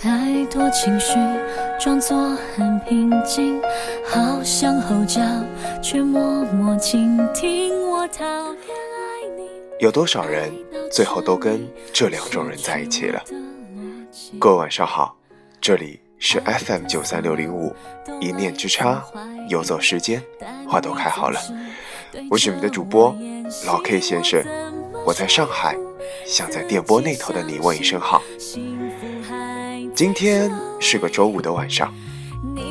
太多情绪装作很平静，好像吼叫，却默默倾听。我讨厌爱你。有多少人最后都跟这两种人在一起了？各位晚上好，这里是 FM 九三六零五，一念之差，游走时间，花都开好了。我是你们的主播老 K 先生，我在上海，想在电波那头的你问一声好。今天是个周五的晚上，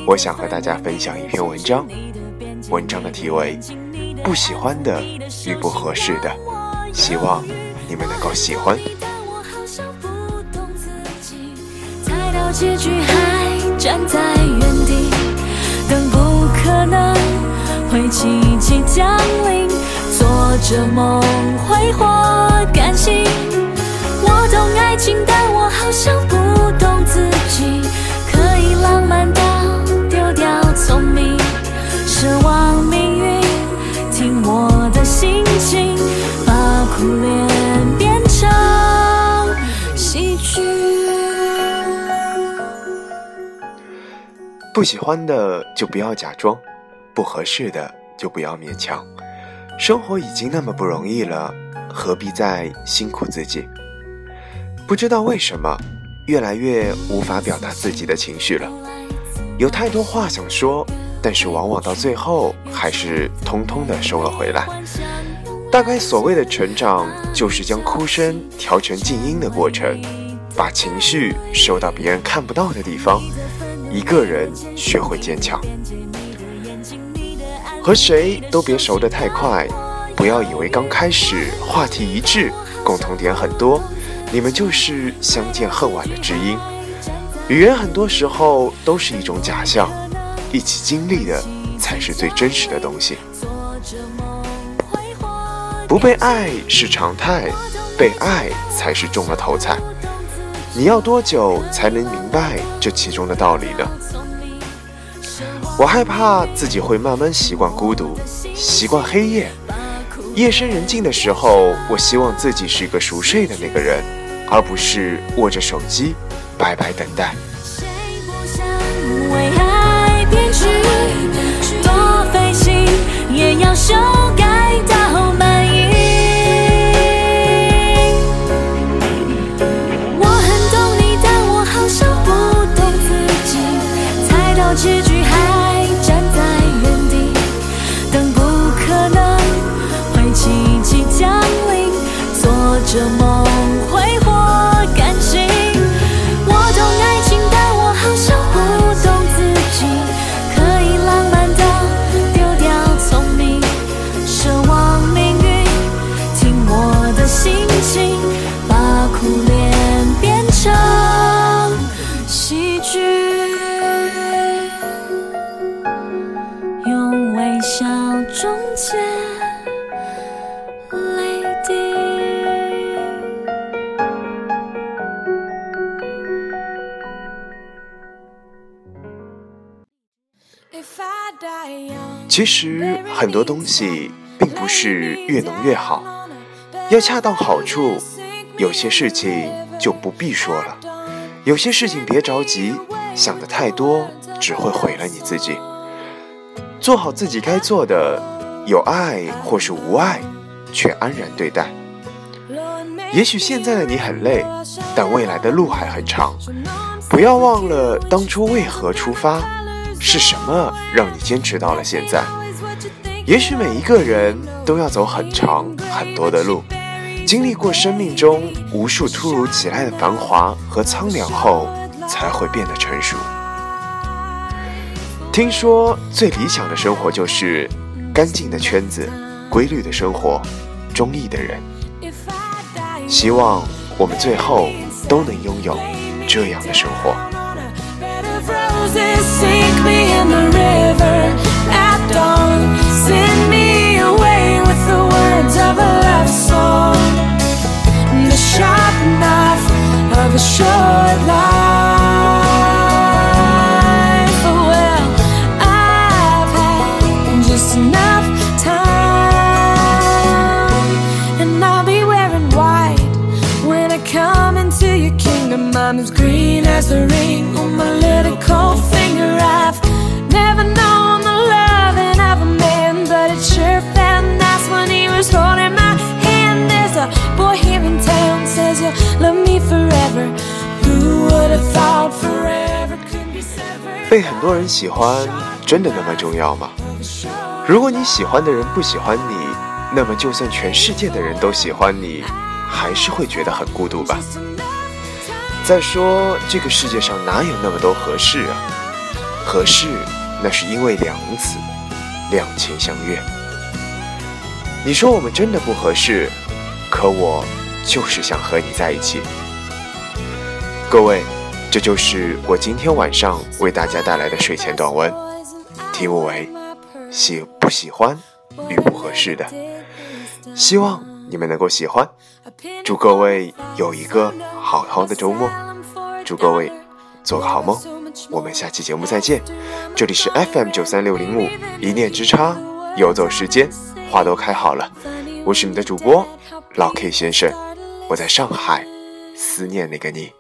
我想和大家分享一篇文章。文章的题为《不喜欢的与不合适的》，希望你们能够喜欢。结局还站在原地，等不可能会奇迹降临，做着梦挥霍感性。我懂爱情，但我好像苦恋变成喜剧。不喜欢的就不要假装，不合适的就不要勉强。生活已经那么不容易了，何必再辛苦自己？不知道为什么，越来越无法表达自己的情绪了。有太多话想说，但是往往到最后还是通通的收了回来。大概所谓的成长，就是将哭声调成静音的过程，把情绪收到别人看不到的地方，一个人学会坚强。和谁都别熟得太快，不要以为刚开始话题一致，共同点很多。你们就是相见恨晚的知音。语言很多时候都是一种假象，一起经历的才是最真实的东西。不被爱是常态，被爱才是中了头彩。你要多久才能明白这其中的道理呢？我害怕自己会慢慢习惯孤独，习惯黑夜。夜深人静的时候，我希望自己是一个熟睡的那个人，而不是握着手机白白等待。其实很多东西并不是越浓越好，要恰到好处。有些事情就不必说了，有些事情别着急，想的太多只会毁了你自己。做好自己该做的，有爱或是无爱，却安然对待。也许现在的你很累，但未来的路还很长。不要忘了当初为何出发，是什么让你坚持到了现在。也许每一个人都要走很长很多的路，经历过生命中无数突如其来的繁华和苍凉后，才会变得成熟。听说最理想的生活就是干净的圈子、规律的生活、中意的人。希望我们最后都能拥有这样的生活。Sink me in the river at dawn. Send me away with the words of a love song. The sharp knife of a short life. Well, I've had just enough time, and I'll be wearing white when I come into your kingdom. I'm as green as the rain. cold finger i've never known the lovin' of a man but it sure felt nice when he was holding my hand there's a boy here in town says you love me forever who would have thought forever could be severed 被很多人喜欢真的那么重要吗如果你喜欢的人不喜欢你那么就算全世界的人都喜欢你还是会觉得很孤独吧再说，这个世界上哪有那么多合适啊？合适，那是因为两字，两情相悦。你说我们真的不合适，可我就是想和你在一起。各位，这就是我今天晚上为大家带来的睡前短文，题目为“喜不喜欢与不合适的”，希望你们能够喜欢。祝各位有一个好好的周末，祝各位做个好梦。我们下期节目再见。这里是 FM 九三六零五，一念之差，游走时间，花都开好了。我是你的主播老 K 先生，我在上海，思念那个你。